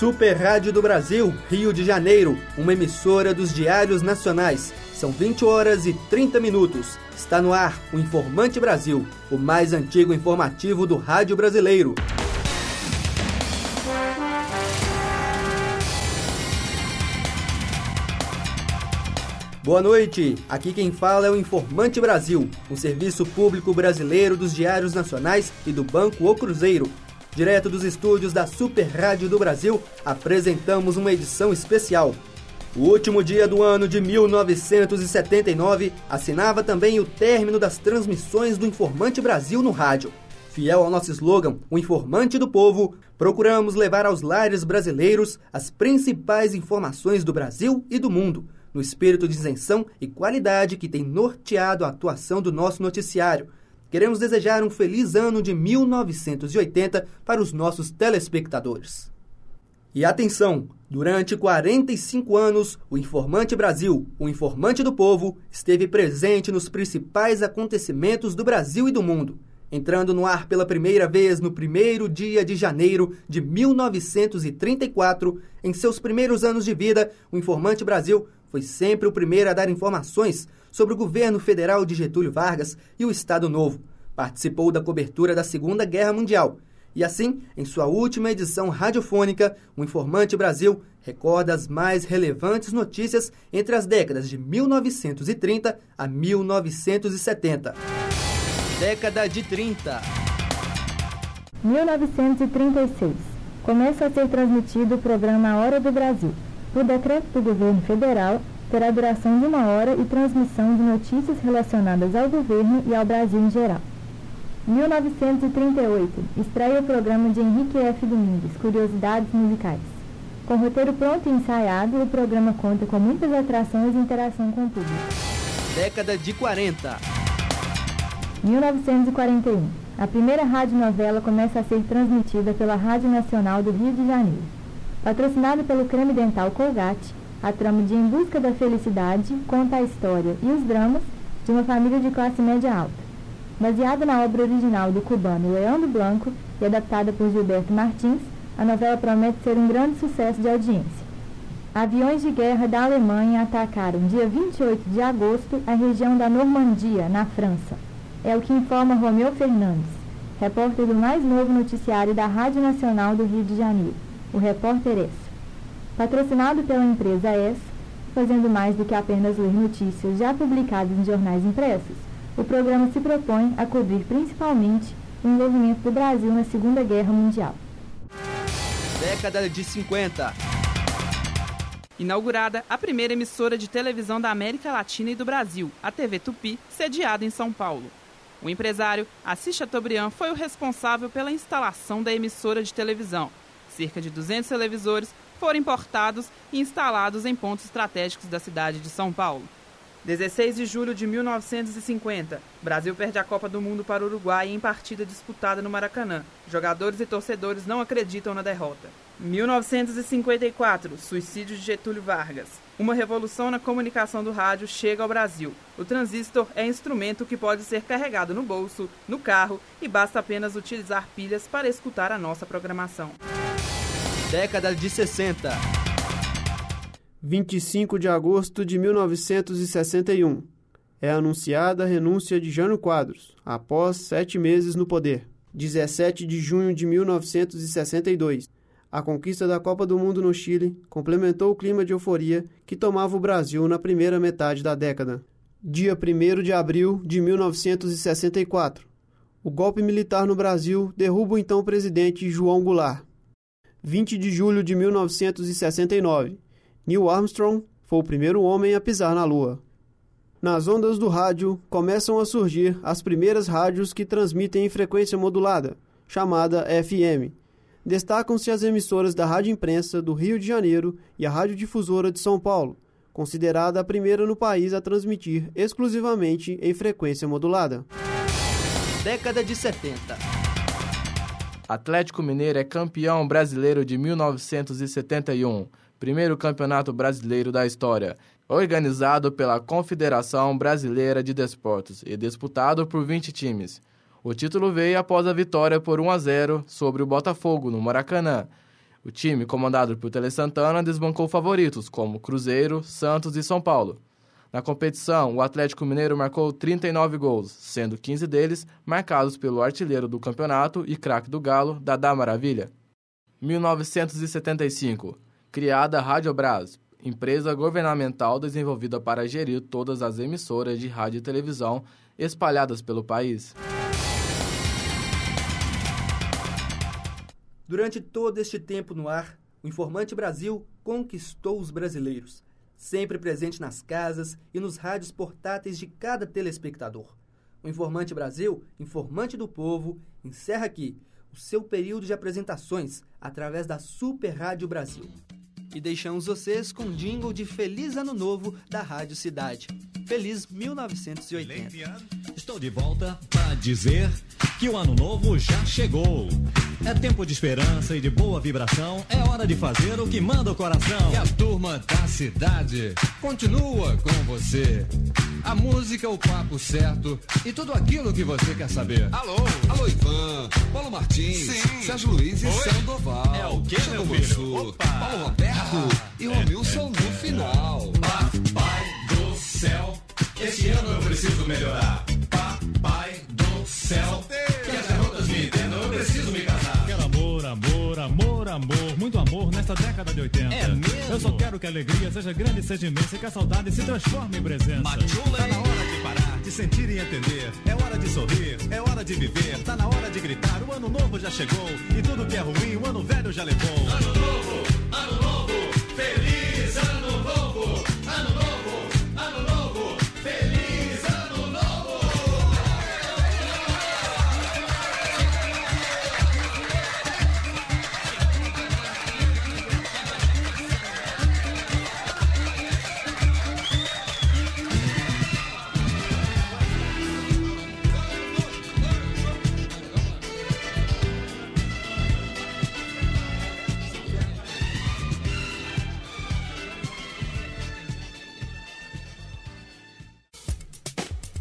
Super Rádio do Brasil, Rio de Janeiro, uma emissora dos Diários Nacionais. São 20 horas e 30 minutos. Está no ar o Informante Brasil, o mais antigo informativo do rádio brasileiro. Boa noite, aqui quem fala é o Informante Brasil, um serviço público brasileiro dos Diários Nacionais e do Banco O Cruzeiro. Direto dos estúdios da Super Rádio do Brasil, apresentamos uma edição especial. O último dia do ano de 1979 assinava também o término das transmissões do Informante Brasil no rádio. Fiel ao nosso slogan, o Informante do Povo, procuramos levar aos lares brasileiros as principais informações do Brasil e do mundo no espírito de isenção e qualidade que tem norteado a atuação do nosso noticiário. Queremos desejar um feliz ano de 1980 para os nossos telespectadores. E atenção! Durante 45 anos, o Informante Brasil, o Informante do Povo, esteve presente nos principais acontecimentos do Brasil e do mundo. Entrando no ar pela primeira vez no primeiro dia de janeiro de 1934, em seus primeiros anos de vida, o Informante Brasil foi sempre o primeiro a dar informações sobre o governo federal de Getúlio Vargas e o Estado Novo. Participou da cobertura da Segunda Guerra Mundial. E assim, em sua última edição radiofônica, o Informante Brasil recorda as mais relevantes notícias entre as décadas de 1930 a 1970. Década de 30. 1936. Começa a ser transmitido o programa Hora do Brasil por decreto do governo federal, terá duração de uma hora e transmissão de notícias relacionadas ao governo e ao Brasil em geral. 1938. Estreia o programa de Henrique F. Domingues, Curiosidades Musicais. Com roteiro pronto e ensaiado, o programa conta com muitas atrações e interação com o público. Década de 40. 1941. A primeira radionovela começa a ser transmitida pela Rádio Nacional do Rio de Janeiro. Patrocinado pelo creme dental Colgate, a trama de Em Busca da Felicidade conta a história e os dramas de uma família de classe média alta. Baseada na obra original do cubano Leandro Blanco e adaptada por Gilberto Martins, a novela promete ser um grande sucesso de audiência. Aviões de guerra da Alemanha atacaram dia 28 de agosto a região da Normandia, na França. É o que informa Romeu Fernandes, repórter do mais novo noticiário da Rádio Nacional do Rio de Janeiro o repórter S. Patrocinado pela empresa S, fazendo mais do que apenas ler notícias já publicadas em jornais impressos, o programa se propõe a cobrir principalmente o envolvimento do Brasil na Segunda Guerra Mundial. Década de 50. Inaugurada a primeira emissora de televisão da América Latina e do Brasil, a TV Tupi, sediada em São Paulo. O empresário Assis Chateaubriand foi o responsável pela instalação da emissora de televisão, Cerca de 200 televisores foram importados e instalados em pontos estratégicos da cidade de São Paulo. 16 de julho de 1950, Brasil perde a Copa do Mundo para o Uruguai em partida disputada no Maracanã. Jogadores e torcedores não acreditam na derrota. 1954, suicídio de Getúlio Vargas. Uma revolução na comunicação do rádio chega ao Brasil. O transistor é instrumento que pode ser carregado no bolso, no carro e basta apenas utilizar pilhas para escutar a nossa programação década de 60. 25 de agosto de 1961. É anunciada a renúncia de Jânio Quadros, após sete meses no poder. 17 de junho de 1962. A conquista da Copa do Mundo no Chile complementou o clima de euforia que tomava o Brasil na primeira metade da década. Dia 1 de abril de 1964. O golpe militar no Brasil derruba o então presidente João Goulart. 20 de julho de 1969. Neil Armstrong foi o primeiro homem a pisar na Lua. Nas ondas do rádio começam a surgir as primeiras rádios que transmitem em frequência modulada, chamada FM. Destacam-se as emissoras da Rádio Imprensa do Rio de Janeiro e a Rádio Difusora de São Paulo, considerada a primeira no país a transmitir exclusivamente em frequência modulada. Década de 70. Atlético Mineiro é campeão brasileiro de 1971, primeiro campeonato brasileiro da história, organizado pela Confederação Brasileira de Desportos e disputado por 20 times. O título veio após a vitória por 1 a 0 sobre o Botafogo no Maracanã. O time, comandado por Tele Santana, desbancou favoritos como Cruzeiro, Santos e São Paulo. Na competição, o Atlético Mineiro marcou 39 gols, sendo 15 deles marcados pelo artilheiro do campeonato e craque do Galo, Dadá Maravilha. 1975. Criada a Rádio Brás, empresa governamental desenvolvida para gerir todas as emissoras de rádio e televisão espalhadas pelo país. Durante todo este tempo no ar, o Informante Brasil conquistou os brasileiros, sempre presente nas casas e nos rádios portáteis de cada telespectador. O Informante Brasil, informante do povo, encerra aqui o seu período de apresentações através da Super Rádio Brasil. E deixamos vocês com um jingle de Feliz Ano Novo da Rádio Cidade. Feliz 1980. Estou de volta para dizer que o ano novo já chegou. É tempo de esperança e de boa vibração. É hora de fazer o que manda o coração. E a turma da cidade continua com você. A música, o papo certo e tudo aquilo que você quer saber. Alô, alô Ivan, Paulo Martins, Sim. Sérgio Luiz e Oi? Sandoval. É o que, meu filho? Opa. Paulo Roberto Ah, e o Romilson no final. Papai do céu, este ano eu preciso melhorar. Papai do céu, amor, amor. Muito amor nesta década de 80. É mesmo? Eu só quero que a alegria seja grande, seja imensa e que a saudade se transforme em presença. Machulei. Tá na hora de parar, de sentir e entender. É hora de sorrir, é hora de viver. Tá na hora de gritar. O ano novo já chegou. E tudo que é ruim, o ano velho já levou. Ano novo,